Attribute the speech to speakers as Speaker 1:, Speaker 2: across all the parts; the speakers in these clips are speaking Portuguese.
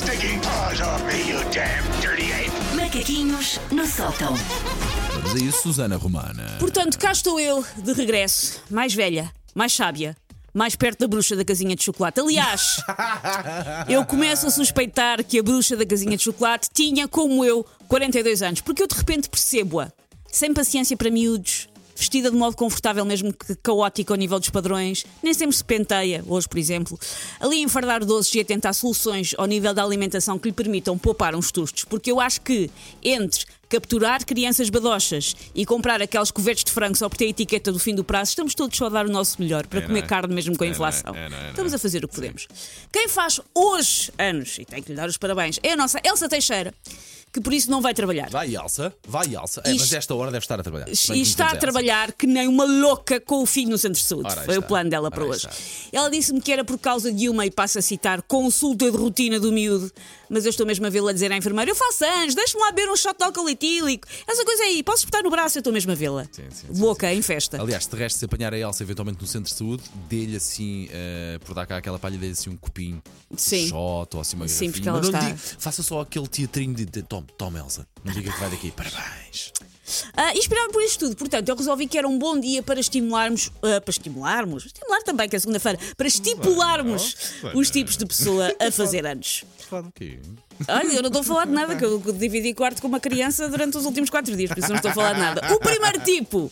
Speaker 1: stinking paws off me, you damn dirty ape!
Speaker 2: Macaquinhos no sótão.
Speaker 3: Vamos a isso, Susana Romana.
Speaker 4: Portanto, cá estou eu, de regresso, mais velha, mais sábia, mais perto da bruxa da casinha de chocolate. Aliás, eu começo a suspeitar que a bruxa da casinha de chocolate tinha, como eu, 42 anos, porque eu de repente percebo-a, sem paciência para miúdos. Vestida de modo confortável, mesmo que caótico ao nível dos padrões, nem sempre se penteia, hoje por exemplo, ali a enfardar doces e a tentar soluções ao nível da alimentação que lhe permitam poupar uns tustos, porque eu acho que entre capturar crianças badochas e comprar aqueles covertes de frango só por ter a etiqueta do fim do prazo, estamos todos só a dar o nosso melhor para
Speaker 3: É,
Speaker 4: comer
Speaker 3: é?
Speaker 4: carne mesmo com a
Speaker 3: É, é?
Speaker 4: inflação.
Speaker 3: É, é?
Speaker 4: Estamos a fazer o que podemos. Quem faz hoje anos, e tem que lhe dar os parabéns, é a nossa Elsa Teixeira, que por isso não vai trabalhar.
Speaker 3: Vai, Elsa, vai, Elsa. É, mas esta hora deve estar a trabalhar.
Speaker 4: E está a trabalhar que nem uma louca com o filho no centro de saúde.
Speaker 3: Ora,
Speaker 4: Foi o
Speaker 3: está.
Speaker 4: plano dela para
Speaker 3: Ora,
Speaker 4: hoje.
Speaker 3: está.
Speaker 4: Ela disse-me que era por causa de uma, e passo a citar, consulta de rotina do miúdo. Mas eu estou mesmo a vê-la dizer à enfermeira: Eu faço anos, deixa-me lá beber um shot de álcool etílico. Essa coisa aí, posso espetar no braço? Eu estou mesmo a vê-la.
Speaker 3: Sim, sim,
Speaker 4: Louca, em festa.
Speaker 3: Aliás, de resto, se apanhar a Elsa eventualmente no centro de saúde, dê-lhe assim, eh, por dar cá aquela palha, dê-lhe assim um copinho,
Speaker 4: Sim.
Speaker 3: um shot ou assim uma
Speaker 4: Sim,
Speaker 3: garrafinha.
Speaker 4: porque ela está-
Speaker 3: diga- faça só aquele teatrinho de, de toma, toma, Elsa. Não diga que vai daqui. Parabéns.
Speaker 4: Ah, inspirado por isto tudo, portanto, eu resolvi que era um bom dia para estimularmos, ah, para estimularmos, estimular também, que é segunda-feira, para estipularmos os tipos de pessoa a fazer anos.
Speaker 3: Falar do quê?
Speaker 4: Olha, eu não estou a falar de nada, que eu dividi quarto com uma criança durante os últimos quatro dias, por isso não estou a falar de nada. O primeiro tipo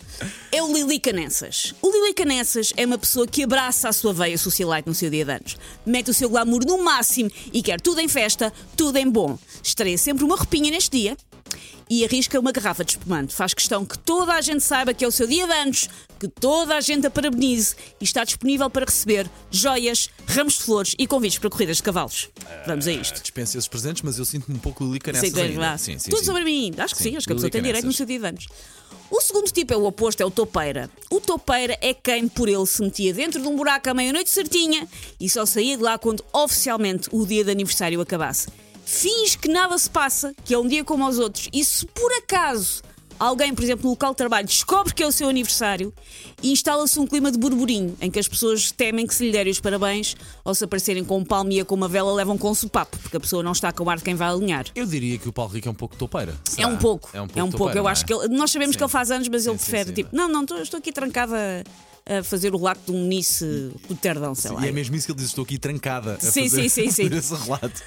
Speaker 4: é o Lili Canessas. O Lili Canessas é uma pessoa que abraça a sua veia socialite no seu dia de anos. Mete o seu glamour no máximo e quer tudo em festa, tudo em bom. Estreia sempre uma roupinha neste dia e arrisca uma garrafa de espumante. Faz questão que toda a gente saiba que é o seu dia de anos, que toda a gente a parabenize e está disponível para receber joias, ramos de flores e convites para corridas de cavalos. Vamos a isto.
Speaker 3: Dispensa esses presentes, mas eu sinto-me um pouco Lilica nessas
Speaker 4: Sim, tens
Speaker 3: ainda.
Speaker 4: lá.
Speaker 3: Sim, sim,
Speaker 4: Tudo
Speaker 3: sim.
Speaker 4: sobre mim. Acho que sim,
Speaker 3: Sim,
Speaker 4: acho que a pessoa tem direito no seu dia de anos. O segundo tipo é o oposto, é o topeira. O topeira é quem por ele se metia dentro de um buraco à meia-noite certinha e só saía de lá quando oficialmente o dia de aniversário acabasse. Finge que nada se passa, que é um dia como aos outros, e se por acaso alguém, por exemplo, no local de trabalho, descobre que é o seu aniversário e instala-se um clima de burburinho em que as pessoas temem que se lhe derem os parabéns ou se aparecerem com um palmia com uma vela levam com um sopapo, porque a pessoa não está com ar de quem vai alinhar.
Speaker 3: Eu diria que o Paulo Rico é um pouco topeira.
Speaker 4: É um pouco.
Speaker 3: É um pouco.
Speaker 4: É um pouco.
Speaker 3: topeira,
Speaker 4: Eu
Speaker 3: não
Speaker 4: acho
Speaker 3: é?
Speaker 4: que ele- nós sabemos
Speaker 3: Sim.
Speaker 4: que ele faz anos, mas ele
Speaker 3: Sim, sim,
Speaker 4: prefere
Speaker 3: sim.
Speaker 4: tipo, não, não, estou, estou aqui trancada a fazer o relato de um Nice do Terdão, sei lá.
Speaker 3: E é mesmo isso que ele diz: estou aqui trancada a
Speaker 4: Sim,
Speaker 3: fazer,
Speaker 4: sim, sim,
Speaker 3: a fazer
Speaker 4: sim.
Speaker 3: esse relato.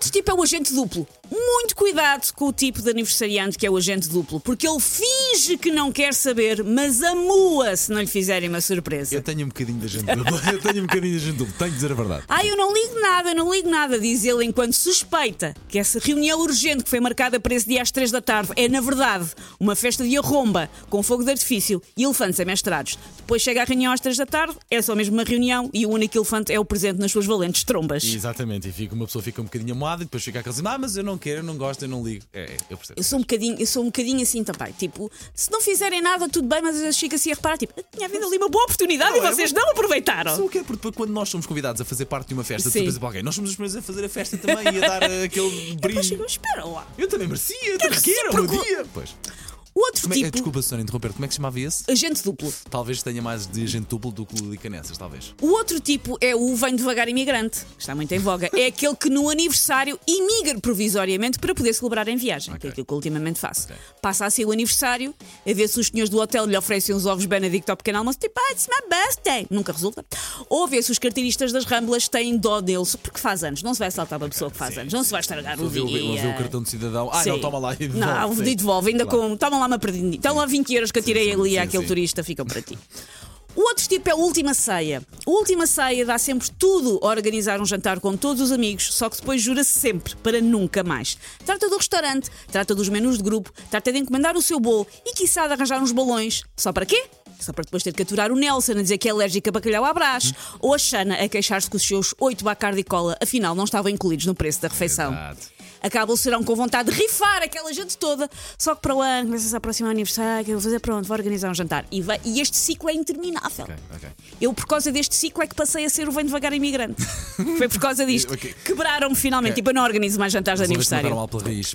Speaker 4: Outro tipo é o agente duplo. Muito cuidado com o tipo de aniversariante que é o agente duplo, porque ele finge que não quer saber, mas amua se não lhe fizerem uma surpresa.
Speaker 3: Eu tenho um bocadinho da gente dupla. Eu tenho um bocadinho da gente dupla. Tenho que dizer a verdade.
Speaker 4: Ah, eu não ligo nada, eu não ligo nada, diz ele enquanto suspeita que essa reunião urgente que foi marcada para esse dia às três da tarde é, na verdade, uma festa de arromba com fogo de artifício e elefantes amestrados. Depois chega a reunião às três da tarde, é só mesmo uma reunião e o único elefante é o presente nas suas valentes trombas.
Speaker 3: Exatamente, e fica, uma pessoa fica um bocadinho amoada e depois fica aquele assim: ah, mas eu não quero, eu não gosto, eu não ligo. É, é, eu percebo.
Speaker 4: Eu sou um bocadinho, eu sou um bocadinho assim também. Tipo, se não fizerem nada, tudo bem, mas às vezes fica assim a reparar, tipo, tinha havido ali uma boa oportunidade e
Speaker 3: é
Speaker 4: vocês não aproveitaram.
Speaker 3: Sabe o que é? Porque depois, quando nós somos convidados a fazer parte de uma festa de
Speaker 4: Sim.
Speaker 3: surpresa para alguém, nós somos os primeiros a fazer a festa também e a dar eh, aquele
Speaker 4: Depois
Speaker 3: brilho.
Speaker 4: espera lá.
Speaker 3: Eu também merecia, eu também quero,
Speaker 4: recíproco.
Speaker 3: dia. Pois.
Speaker 4: O outro
Speaker 3: Como é,
Speaker 4: tipo,
Speaker 3: Desculpa, senhora, interromper, como é que se chamava esse?
Speaker 4: agente duplo.
Speaker 3: Talvez tenha mais de agente duplo do que o Licanessas, talvez.
Speaker 4: O outro tipo é o vem devagar imigrante, que está muito em voga. É aquele que no aniversário imigra provisoriamente para poder celebrar em viagem, que
Speaker 3: Ok.
Speaker 4: é aquilo que ultimamente faço.
Speaker 3: Ok.
Speaker 4: Passa assim o aniversário, a ver se os senhores do hotel lhe oferecem uns ovos Benedict ao pequeno almoço, tipo, ah, it's my birthday. Nunca resulta. Ou a ver se os carteiristas das Ramblas têm dó dele, porque faz anos. Não se vai saltar uma pessoa que faz
Speaker 3: sim,
Speaker 4: anos, não se vai estragar o dia.
Speaker 3: ouviu o cartão de cidadão. Ah,
Speaker 4: Sim.
Speaker 3: não, toma lá e devolve.
Speaker 4: Não, devolve, ainda
Speaker 3: Claro.
Speaker 4: com. Toma lá uma perdinha. Toma lá 20 euros que eu tirei
Speaker 3: sim,
Speaker 4: ali
Speaker 3: sim,
Speaker 4: àquele turista, ficam para ti. O outro tipo é a última ceia. A última ceia dá sempre tudo a organizar um jantar com todos os amigos, só que depois jura-se sempre para nunca mais. Trata do restaurante, trata dos menus de grupo, trata de encomendar o seu bolo e, quiçá, de arranjar uns balões. Só para quê? Só para depois ter que aturar o Nelson a dizer que é alérgica a bacalhau à brás, ou a Xana a queixar-se que os seus oito bacardi cola afinal não estavam incluídos no preço da refeição.
Speaker 3: Exato.
Speaker 4: Acaba o serão com vontade de rifar aquela gente toda. Só que para o ano começa-se a aproximar o aniversário, que eu vou fazer pronto, vou organizar um jantar. E, vai- e este ciclo é interminável.
Speaker 3: Ok, ok.
Speaker 4: Eu, por causa deste ciclo, é que passei a ser o Vem Devagar Imigrante. Foi por causa disto.
Speaker 3: Ok.
Speaker 4: Quebraram-me finalmente. Tipo, eu não organizo mais jantares de aniversário.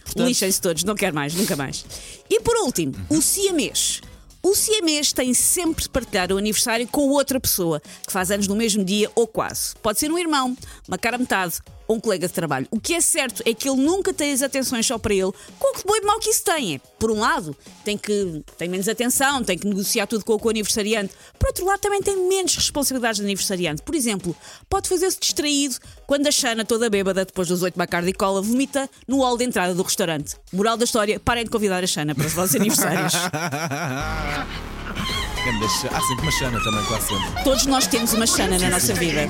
Speaker 3: Portanto,
Speaker 4: Lixem-se todos, não quero mais, nunca mais. E por último, o siamês. O siamês tem sempre de partilhar o aniversário com outra pessoa que faz anos no mesmo dia ou quase. Pode ser um irmão, uma cara metade, ou um colega de trabalho. O que é certo é que ele nunca tem as atenções só para ele, com o que de bom e de mau que isso tem. Por um lado, tem que tem menos atenção, tem que negociar tudo com o aniversariante. Por outro lado, também tem menos responsabilidades de aniversariante. Por exemplo, pode fazer-se distraído quando a Xana, toda bêbada, depois dos oito Bacardi e cola, vomita no hall de entrada do restaurante. Moral da história, parem de convidar a Xana para os vossos aniversários.
Speaker 3: Há sempre uma Xana também, quase sempre.
Speaker 4: Todos nós temos uma Xana na nossa vida.